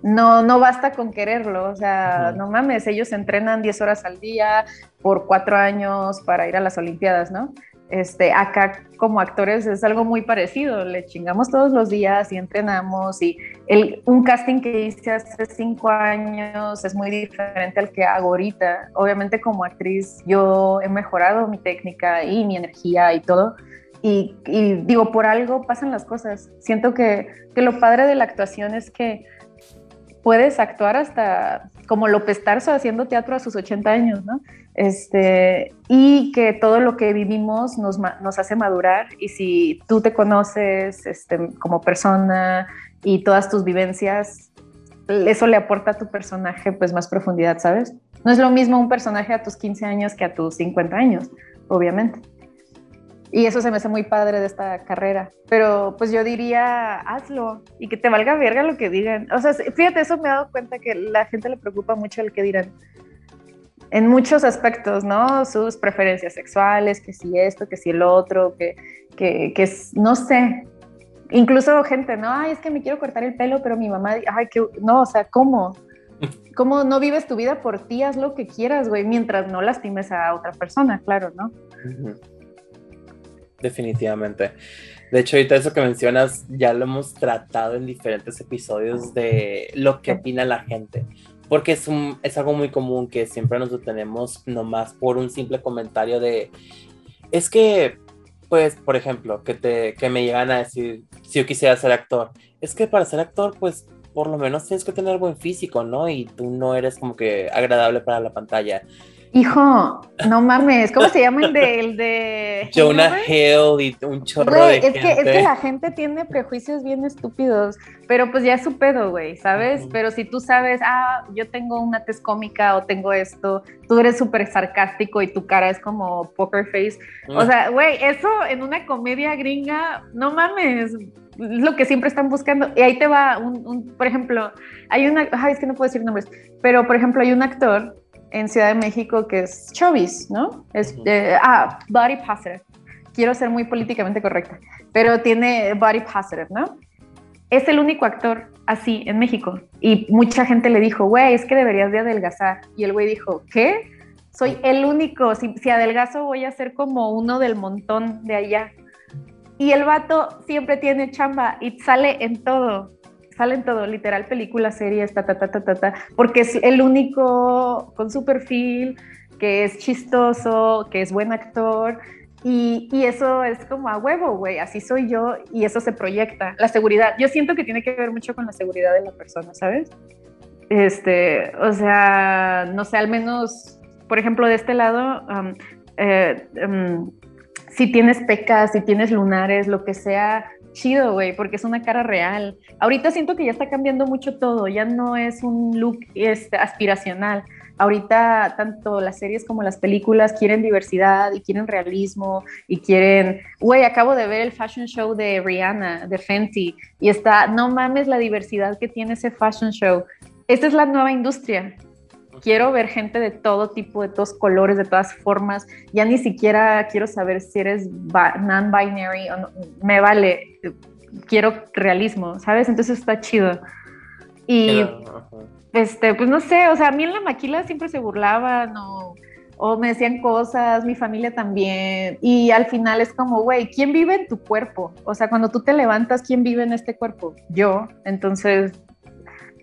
no, no basta con quererlo, o sea, no mames, ellos entrenan 10 horas al día por cuatro años para ir a las Olimpiadas, ¿no? Este, acá como actores es algo muy parecido, le chingamos todos los días y entrenamos y el, un casting que hice hace cinco años es muy diferente al que hago ahorita. Obviamente como actriz yo he mejorado mi técnica y mi energía y todo. Y, digo, por algo pasan las cosas. Siento que, que lo padre de la actuación es que puedes actuar hasta como López Tarso haciendo teatro a sus 80 años, ¿no? Este, y que todo lo que vivimos nos, hace madurar y si tú te conoces este, como persona y todas tus vivencias, eso le aporta a tu personaje pues más profundidad, ¿sabes? No es lo mismo un personaje a tus 15 años que a tus 50 años, obviamente. Y eso se me hace muy padre de esta carrera. Pero pues yo diría, hazlo y que te valga verga lo que digan. O sea, fíjate, eso me he dado cuenta que la gente le preocupa mucho el que dirán. En muchos aspectos, ¿no? Sus preferencias sexuales, que si esto, que si el otro, que, que, que no sé. Incluso gente, ¿no? Ay, es que me quiero cortar el pelo, pero mi mamá, ay, que no, o sea, ¿cómo? *laughs* ¿Cómo no vives tu vida por ti? Haz lo que quieras, güey, mientras no lastimes a otra persona, claro, ¿no? Definitivamente. De hecho, ahorita eso que mencionas ya lo hemos tratado en diferentes episodios de lo que opina la gente. Porque es, un, es algo muy común que siempre nos detenemos nomás por un simple comentario de... Es que, pues, por ejemplo, que, te, que me llegan a decir, si yo quisiera ser actor, es que para ser actor, pues, por lo menos tienes que tener buen físico, ¿no? Y tú no eres como que agradable para la pantalla. Hijo, no mames, ¿cómo se llama el de, el de Jonah Hill y un chorro de es Que, es que la gente tiene prejuicios bien estúpidos, pero pues ya es su pedo, güey, ¿sabes? Pero si tú sabes, ah, yo tengo una tez cómica o tengo esto, tú eres súper sarcástico y tu cara es como poker face. O sea, güey, eso en una comedia gringa, no mames, es lo que siempre están buscando. Y ahí te va un, un por ejemplo, hay una, ay, es que no puedo decir nombres, pero por ejemplo hay un actor en Ciudad de México que es Chovis, ¿no? Es, eh, ah, Body Positive. Quiero ser muy políticamente correcta, pero tiene Body Positive, ¿no? Es el único actor así en México. Y mucha gente le dijo, güey, es que deberías de adelgazar. Y el güey dijo, ¿qué? Soy el único. Si, si adelgazo voy a ser como uno del montón de allá. Y el vato siempre tiene chamba y sale en todo salen todo, literal, películas, series, ta, ta, ta, ta, ta, ta, porque es el único con su perfil, que es chistoso, que es buen actor, y, y, eso es como a huevo, güey, así soy yo, y eso se proyecta. La seguridad, yo siento que tiene que ver mucho con la seguridad de la persona, ¿sabes? Este, o sea, no sé, al menos, por ejemplo, de este lado, um, eh, um, si tienes pecas, si tienes lunares, lo que sea, chido, güey, porque es una cara real. Ahorita siento que ya está cambiando mucho todo, ya no es un look este, aspiracional. Ahorita tanto las series como las películas quieren diversidad y quieren realismo y quieren, güey, acabo de ver el fashion show de Rihanna, de Fenty, y está, no mames la diversidad que tiene ese fashion show. Esta es la nueva industria. Quiero ver gente de todo tipo, de todos colores, de todas formas. Ya ni siquiera quiero saber si eres non-binary o no. Me vale. Quiero realismo, ¿sabes? Entonces está chido. Y, este, pues no sé, o sea, a mí en la maquila siempre se burlaban o, o me decían cosas, mi familia también. Y al final es como, güey, ¿quién vive en tu cuerpo? O sea, cuando tú te levantas, ¿quién vive en este cuerpo? Yo. Entonces,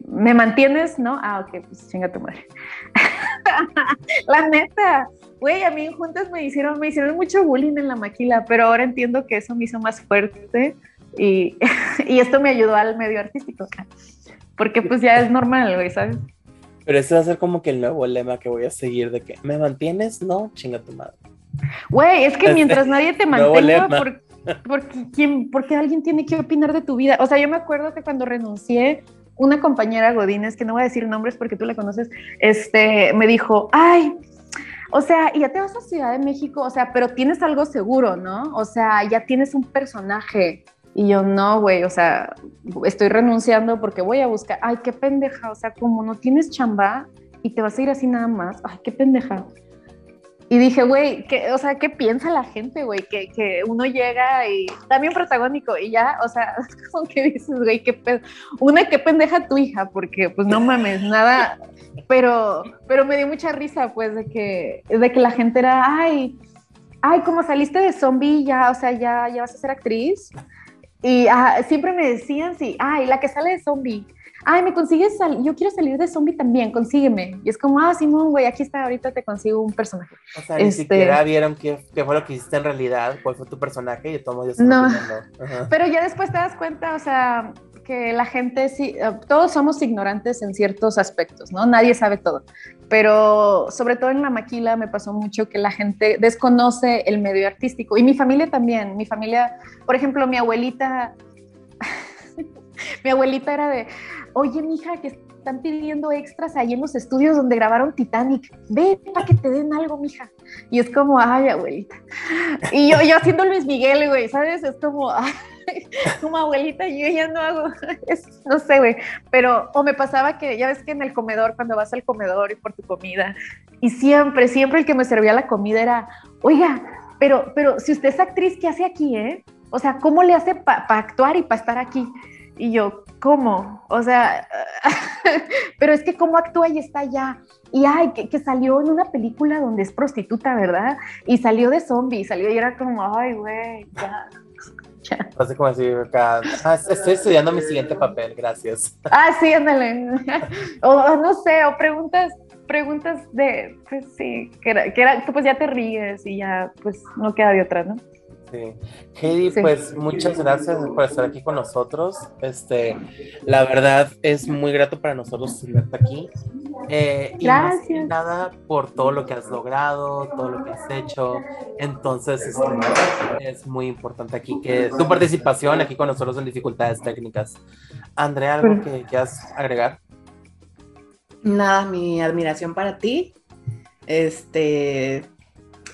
¿me mantienes? ¿No? Ah, ok, pues chinga tu madre. *laughs* la neta, güey, a mí en juntas me hicieron, me hicieron mucho bullying en la maquila, pero ahora entiendo que eso me hizo más fuerte y, *laughs* y esto me ayudó al medio artístico. Porque pues ya es normal, güey, ¿sabes? Pero ese va a ser como que el nuevo lema que voy a seguir de que ¿me mantienes? No, chinga tu madre. Güey, es que mientras nadie te *laughs* mantenga, por, porque, ¿quién, porque alguien tiene que opinar de tu vida. O sea, yo me acuerdo que cuando renuncié, una compañera Godínez, que no voy a decir nombres porque tú la conoces, este, me dijo, ay, o sea, ya te vas a Ciudad de México, o sea, pero tienes algo seguro, ¿no? O sea, ya tienes un personaje. Y yo, no, güey, o sea, estoy renunciando porque voy a buscar, ay, qué pendeja, o sea, como no tienes chamba y te vas a ir así nada más, ay, qué pendeja. Y dije, güey, o sea, ¿qué piensa la gente, güey? Que, que, uno llega y también protagónico y ya, o sea, *laughs* como que dices, güey, qué. Una, qué pendeja tu hija, porque pues no mames, nada, pero, pero me dio mucha risa, pues, de que, de que la gente era, ay, ay, como saliste de zombie, ya, o sea, ya, ya vas a ser actriz. Y ah, siempre me decían, sí, ay, la que sale de zombie ay, me consigues, sal yo quiero salir de zombie también, consígueme. Y es como, ah, Simón, güey, aquí está, ahorita te consigo un personaje. O sea, ni este siquiera vieron qué, fue lo que hiciste en realidad, cuál fue tu personaje y todo ya No, pero ya después te das cuenta, o sea, que la gente sí, eh, todos somos ignorantes en ciertos aspectos, ¿no? Nadie sabe todo. Pero sobre todo en la maquila me pasó mucho que la gente desconoce el medio artístico. Y mi familia también. Mi familia, por ejemplo, mi abuelita *laughs* mi abuelita era de, oye, mija, que están pidiendo extras ahí en los estudios donde grabaron Titanic. Ve para que te den algo, mija. Y es como, ay, abuelita. Y yo, yo haciendo Luis Miguel, güey, ¿sabes? Es como, *laughs* como abuelita, yo ya no hago, *laughs* no sé, güey. Pero, o me pasaba que, ya ves que en el comedor, cuando vas al comedor y por tu comida, y siempre, siempre el que me servía la comida era, oiga, pero, pero si usted es actriz, ¿qué hace aquí, eh? O sea, ¿cómo le hace para actuar y para estar aquí? Y yo, ¿cómo? O sea, *laughs* pero es que cómo actúa y está allá. Y ay, que, salió en una película donde es prostituta, ¿verdad? Y salió de zombie, salió y era como, ay, güey, ya. *laughs* Así como así, acá, ah, estoy estudiando mi siguiente papel, gracias. *laughs* Ah, sí, ándale. o no sé, o preguntas, preguntas de, pues sí, que era, que era, pues ya te ríes y ya, pues no queda de otra, ¿no? Sí. Heidi, pues muchas gracias por estar aquí con nosotros. Este, la verdad es muy grato para nosotros tenerte aquí. Eh, gracias. Y nada por todo lo que has logrado, todo lo que has hecho. Entonces, este, es muy importante aquí que tu participación aquí con nosotros en dificultades técnicas. Andrea, ¿algo que quieras agregar? Nada, mi admiración para ti. Este,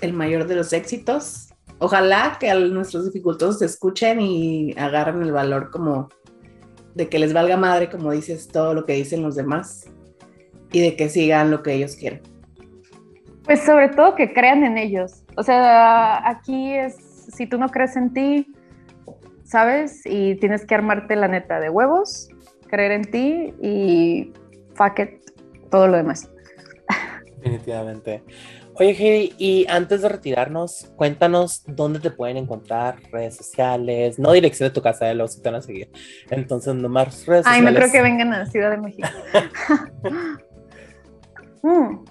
el mayor de los éxitos Ojalá que a nuestros dificultosos se escuchen y agarren el valor como de que les valga madre, como dices, todo lo que dicen los demás y de que sigan lo que ellos quieren. Pues sobre todo que crean en ellos. O sea, aquí es, si tú no crees en ti, ¿sabes? Y tienes que armarte la neta de huevos, creer en ti y fuck it, todo lo demás. Definitivamente. Oye, Heidi, y antes de retirarnos, cuéntanos dónde te pueden encontrar, redes sociales, no dirección de tu casa de los que te van a seguir. Entonces, nomás redes Ay, no creo que vengan a Ciudad de México. *laughs* Mm.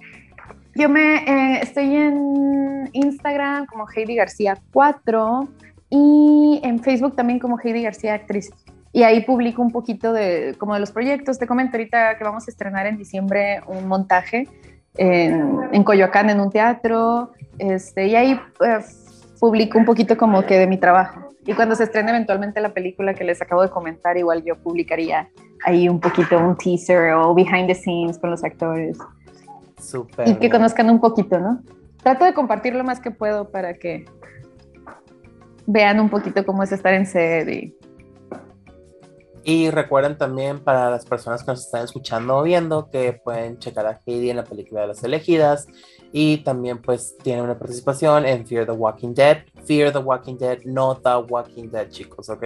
Yo me eh, estoy en Instagram como Heidi García 4 y en Facebook también como Heidi García Actriz. Y ahí publico un poquito de como de los proyectos. Te comento ahorita que vamos a estrenar en diciembre un montaje en, Coyoacán en un teatro, este, y ahí pues, publico un poquito como que de mi trabajo. Y cuando se estrene eventualmente la película que les acabo de comentar, igual yo publicaría ahí un poquito un teaser o behind the scenes con los actores. Super y que conozcan un poquito, ¿no? Trato de compartir lo más que puedo para que vean un poquito cómo es estar en sed y Y recuerden también para las personas que nos están escuchando o viendo que pueden checar a Heidi en la película de las elegidas y también pues tiene una participación en Fear the Walking Dead. Fear the Walking Dead, no The Walking Dead, chicos, ¿ok?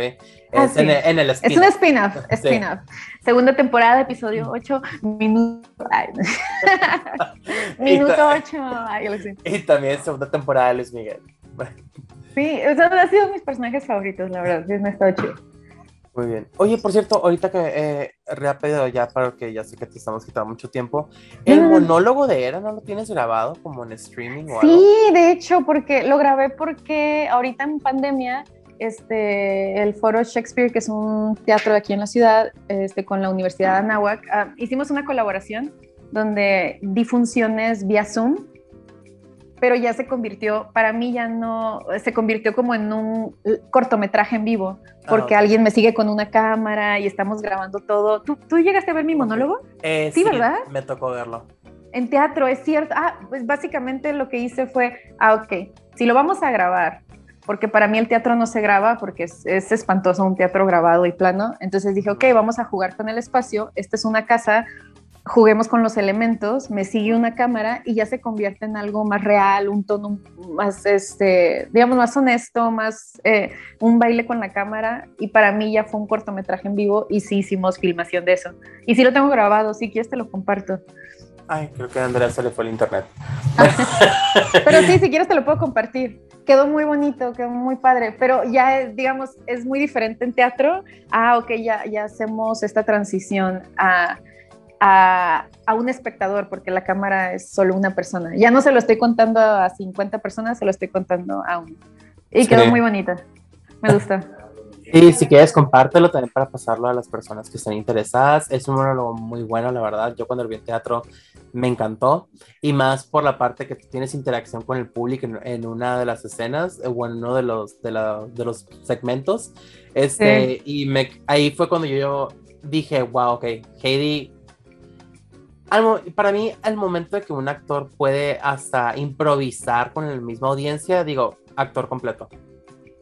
Es en, el, en el Es un spin-off, spin-off. Segunda temporada, episodio 8, minuto... *laughs* minuto 8. y también segunda temporada de Luis Miguel. sí, esos han sido mis personajes favoritos, la verdad, sí, me ha estado chido. Muy bien. Oye, por cierto, ahorita que eh, rápido ya, para que ya sé que te estamos quitando mucho tiempo, ¿el mm. monólogo de Era no lo tienes grabado como en streaming o algo? Sí, de hecho, porque lo grabé porque ahorita en pandemia, este, el Foro Shakespeare, que es un teatro de aquí en la ciudad, este, con la Universidad de Anáhuac, ah, hicimos una colaboración donde di funciones vía Zoom pero ya se convirtió, para mí ya no, se convirtió como en un cortometraje en vivo, ah, porque alguien me sigue con una cámara y estamos grabando todo. ¿Tú, tú llegaste a ver mi monólogo? Eh, sí, ¿verdad? Me tocó verlo. En teatro, es cierto. Ah, pues básicamente lo que hice fue, ah, ok, si lo vamos a grabar, porque para mí el teatro no se graba porque es, es, espantoso un teatro grabado y plano. Entonces dije, ok, vamos a jugar con el espacio. Esta es una casa, juguemos con los elementos, me sigue una cámara y ya se convierte en algo más real, un tono más, este, digamos, más honesto, más eh, un baile con la cámara y para mí ya fue un cortometraje en vivo y sí hicimos filmación de eso. Y sí lo tengo grabado, si quieres te lo comparto. Ay, creo que a Andrea se le fue el internet. *laughs* *laughs* pero sí, si quieres te lo puedo compartir. Quedó muy bonito, quedó muy padre, pero ya, digamos, es muy diferente en teatro. Ah, ok, ya, ya hacemos esta transición a a, un espectador, porque la cámara es solo una persona. Ya no se lo estoy contando a 50 personas, se lo estoy contando a uno. Y quedó muy bonita. Me gusta. *laughs* Y si quieres, compártelo también para pasarlo a las personas que estén interesadas. Es un monólogo muy bueno, la verdad. Yo cuando lo vi en teatro me encantó. Y más por la parte que tienes interacción con el público en, una de las escenas o en uno de los, de, de los segmentos. Este, Y me, ahí fue cuando yo dije, wow, ok, Heidi para mí, al momento de que un actor puede hasta improvisar con la misma audiencia, digo, actor completo.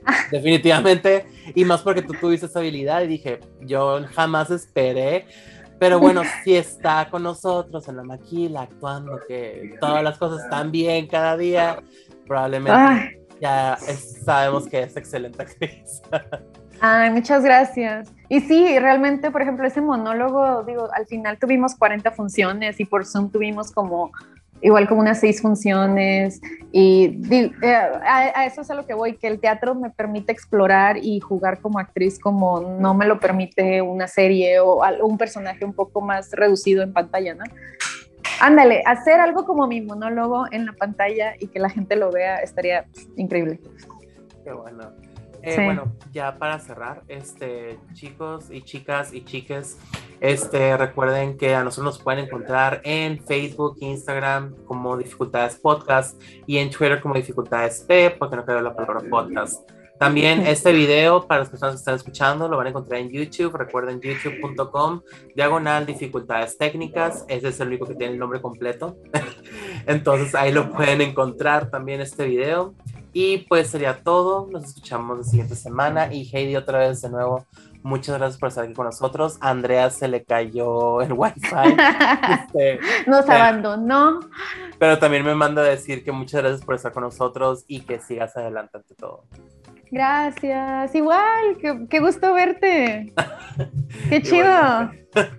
*laughs* Definitivamente. Y más porque tú tuviste esa habilidad y dije, yo jamás esperé. Pero bueno, *laughs* si está con nosotros en la maquila, actuando, que todas las cosas están bien cada día, probablemente ya sabemos que es excelente actriz. *laughs* Ay, muchas gracias. Y sí, realmente, por ejemplo, ese monólogo, digo, al final tuvimos 40 funciones y por Zoom tuvimos como igual como unas seis funciones y eh, a, eso es a lo que voy, que el teatro me permite explorar y jugar como actriz como no me lo permite una serie o un personaje un poco más reducido en pantalla, ¿no? Ándale, hacer algo como mi monólogo en la pantalla y que la gente lo vea estaría increíble. Qué bueno. Eh, bueno, ya para cerrar, este, chicos y chicas y chiques, este, recuerden que a nosotros nos pueden encontrar en Facebook, Instagram como Dificultades Podcast y en Twitter como Dificultades P, porque no quedó la palabra podcast. También *laughs* este video, para las personas que están escuchando, lo van a encontrar en YouTube. Recuerden youtube.com, diagonal dificultades técnicas. Ese es el único que tiene el nombre completo. *laughs* Entonces ahí lo pueden encontrar también este video. Y pues sería todo. Nos escuchamos la siguiente semana. Y Heidi, otra vez de nuevo, muchas gracias por estar aquí con nosotros. A Andrea se le cayó el wifi. *laughs* Este, Nos abandonó. Pero también me manda a decir que muchas gracias por estar con nosotros y que sigas adelante ante todo. Gracias, igual, qué, gusto verte. *laughs* Qué chido.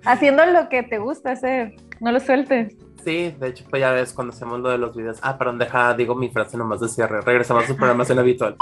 Haciendo lo que te gusta hacer, no lo sueltes. Sí, de hecho, pues ya ves cuando hacemos lo de los videos. Ah, perdón, deja, digo mi frase nomás de cierre. Regresamos a su programación habitual.